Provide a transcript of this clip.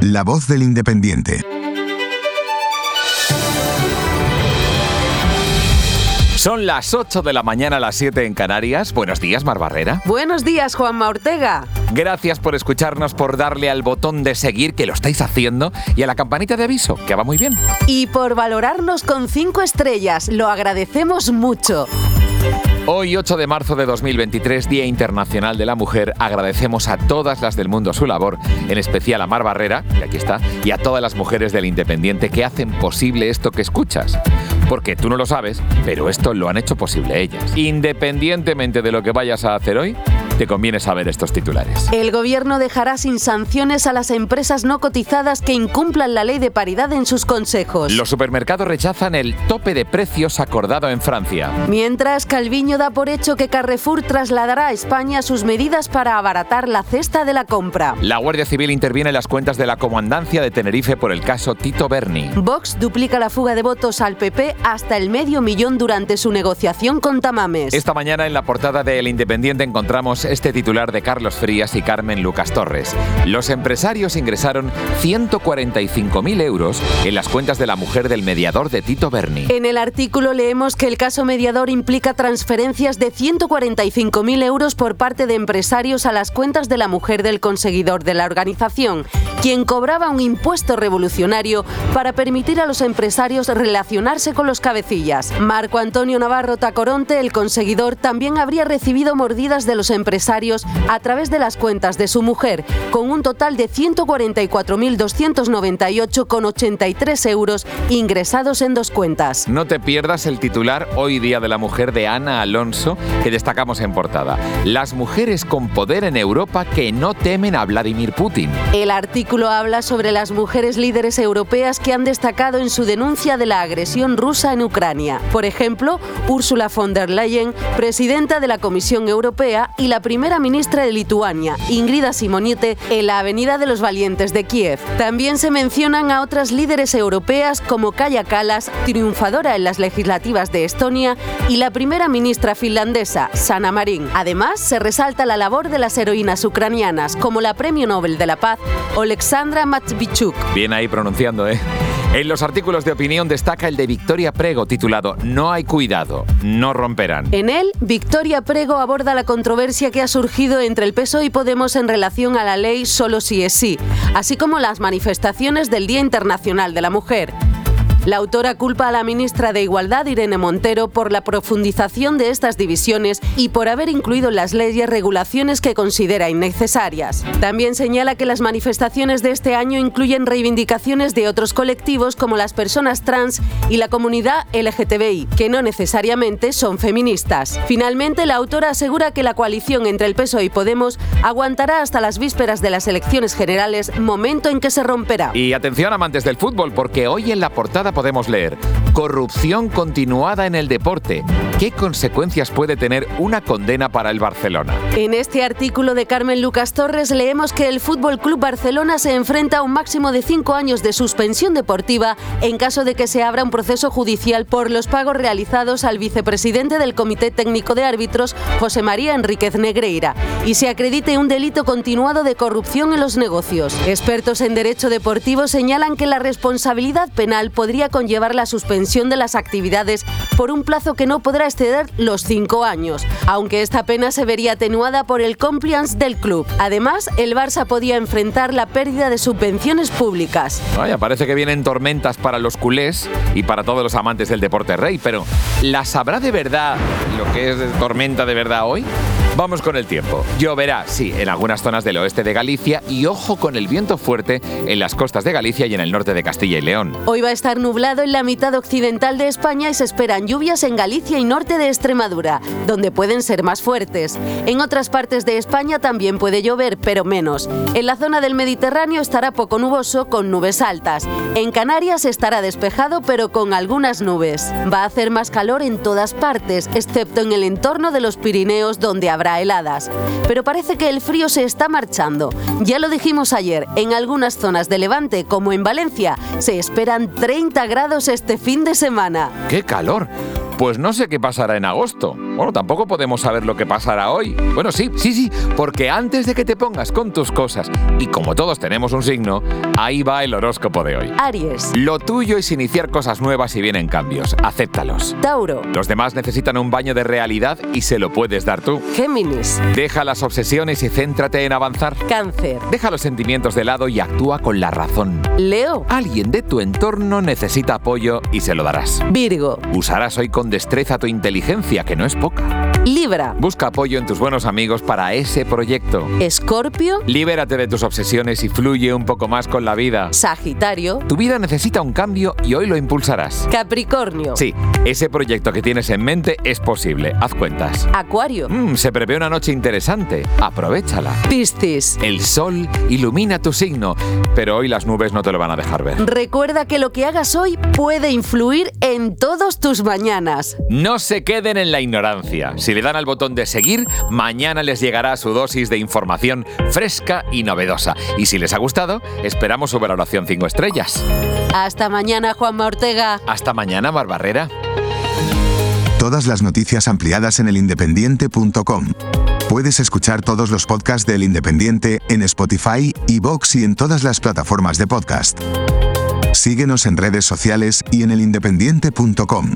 La voz del independiente. Son las 8 de la mañana a las 7 en Canarias. Buenos días, Mar Barrera. Buenos días, Juanma Ortega. Gracias por escucharnos, por darle al botón de seguir, que lo estáis haciendo, y a la campanita de aviso, que va muy bien. Y por valorarnos con 5 estrellas. Lo agradecemos mucho. Hoy, 8 de marzo de 2023, Día Internacional de la Mujer, agradecemos a todas las del mundo su labor, en especial a Mar Barrera, aquí está, y a todas las mujeres del Independiente que hacen posible esto que escuchas. Porque tú no lo sabes, pero esto lo han hecho posible ellas. Independientemente de lo que vayas a hacer hoy, te conviene saber estos titulares. El gobierno dejará sin sanciones a las empresas no cotizadas que incumplan la ley de paridad en sus consejos. Los supermercados rechazan el tope de precios acordado en Francia. Mientras, Calviño da por hecho que Carrefour trasladará a España sus medidas para abaratar la cesta de la compra. La Guardia Civil interviene en las cuentas de la comandancia de Tenerife por el caso Tito Berni. Vox duplica la fuga de votos al PP hasta el medio millón durante su negociación con Tamames. Esta mañana en la portada de El Independiente encontramos este titular de Carlos Frías y Carmen Lucas Torres. Los empresarios ingresaron 145.000 euros en las cuentas de la mujer del mediador de Tito Berni. En el artículo leemos que el caso mediador implica transferencias de 145.000 euros por parte de empresarios a las cuentas de la mujer del conseguidor de la organización, quien cobraba un impuesto revolucionario para permitir a los empresarios relacionarse con los cabecillas. Marco Antonio Navarro Tacoronte, el conseguidor, también habría recibido mordidas de los empresarios a través de las cuentas de su mujer, con un total de 144.298,83 euros ingresados en dos cuentas. No te pierdas el titular Hoy Día de la Mujer de Ana Alonso, que destacamos en portada. Las mujeres con poder en Europa que no temen a Vladimir Putin. El artículo habla sobre las mujeres líderes europeas que han destacado en su denuncia de la agresión rusa en Ucrania. Por ejemplo, Ursula von der Leyen, presidenta de la Comisión Europea y la primera ministra de Lituania, Ingrida Simoniete, en la Avenida de los Valientes de Kiev. También se mencionan a otras líderes europeas como Kaya Kallas, triunfadora en las legislativas de Estonia, y la primera ministra finlandesa, Sanna Marin. Además, se resalta la labor de las heroínas ucranianas, como la Premio Nobel de la Paz, Oleksandra Matvichuk. Bien ahí pronunciando, ¿eh? En los artículos de opinión destaca el de Victoria Prego titulado No hay cuidado, no romperán. En él, Victoria Prego aborda la controversia que ha surgido entre el PSOE y Podemos en relación a la ley Solo si es sí, así como las manifestaciones del Día Internacional de la Mujer. La autora culpa a la ministra de Igualdad, Irene Montero, por la profundización de estas divisiones y por haber incluido las leyes regulaciones que considera innecesarias. También señala que las manifestaciones de este año incluyen reivindicaciones de otros colectivos como las personas trans y la comunidad LGTBI, que no necesariamente son feministas. Finalmente, la autora asegura que la coalición entre el PSOE y Podemos aguantará hasta las vísperas de las elecciones generales, momento en que se romperá. Y atención amantes del fútbol, porque hoy en la portada podemos leer, corrupción continuada en el deporte. ¿Qué consecuencias puede tener una condena para el Barcelona? En este artículo de Carmen Lucas Torres leemos que el Fútbol Club Barcelona se enfrenta a un máximo de cinco años de suspensión deportiva en caso de que se abra un proceso judicial por los pagos realizados al vicepresidente del Comité Técnico de Árbitros, José María Enríquez Negreira, y se acredite un delito continuado de corrupción en los negocios. Expertos en derecho deportivo señalan que la responsabilidad penal podría conllevar la suspensión de las actividades por un plazo que no podrá exceder los cinco años, aunque esta pena se vería atenuada por el compliance del club. Además, el Barça podía enfrentar la pérdida de subvenciones públicas. Vaya, parece que vienen tormentas para los culés y para todos los amantes del deporte rey, pero ¿las habrá de verdad lo que es tormenta de verdad hoy? Vamos con el tiempo. Lloverá, sí, en algunas zonas del oeste de Galicia y ojo con el viento fuerte en las costas de Galicia y en el norte de Castilla y León. Hoy va a estar nublado en la mitad occidental de España y se esperan lluvias en Galicia y norte de Extremadura, donde pueden ser más fuertes. En otras partes de España también puede llover, pero menos. En la zona del Mediterráneo estará poco nuboso con nubes altas. En Canarias estará despejado pero con algunas nubes. Va a hacer más calor en todas partes, excepto en el entorno de los Pirineos donde habrá heladas. Pero parece que el frío se está marchando. Ya lo dijimos ayer, en algunas zonas de Levante, como en Valencia, se esperan 30 grados este fin de semana. ¡Qué calor! Pues no sé qué pasará en agosto. Bueno, tampoco podemos saber lo que pasará hoy. Bueno, sí, sí, sí, porque antes de que te pongas con tus cosas, y como todos tenemos un signo, ahí va el horóscopo de hoy. Aries, Lo tuyo es iniciar cosas nuevas y vienen cambios. Acéptalos. Tauro, Los demás necesitan un baño de realidad y se lo puedes dar tú. Géminis, Deja las obsesiones y céntrate en avanzar. Cáncer, Deja los sentimientos de lado y actúa con la razón. Leo, Alguien de tu entorno necesita apoyo y se lo darás. Virgo, Usarás hoy con destreza tu inteligencia, que no es Hoka. Libra, Busca apoyo en tus buenos amigos para ese proyecto. Escorpio, Libérate de tus obsesiones y fluye un poco más con la vida. Sagitario, Tu vida necesita un cambio y hoy lo impulsarás. Capricornio, Sí, ese proyecto que tienes en mente es posible. Haz cuentas. Acuario, Mm, se prevé una noche interesante. Aprovechala. Piscis. El sol ilumina tu signo, pero hoy las nubes no te lo van a dejar ver. Recuerda que lo que hagas hoy puede influir en todos tus mañanas. No se queden en la ignorancia. Si le dan al botón de seguir, mañana les llegará su dosis de información fresca y novedosa. Y si les ha gustado, esperamos su valoración 5 estrellas. Hasta mañana, Juanma Ortega. Hasta mañana, Barbarrera. Todas las noticias ampliadas en elindependiente.com. Puedes escuchar todos los podcasts del Independiente en Spotify, iVoox y en todas las plataformas de podcast. Síguenos en redes sociales y en elindependiente.com.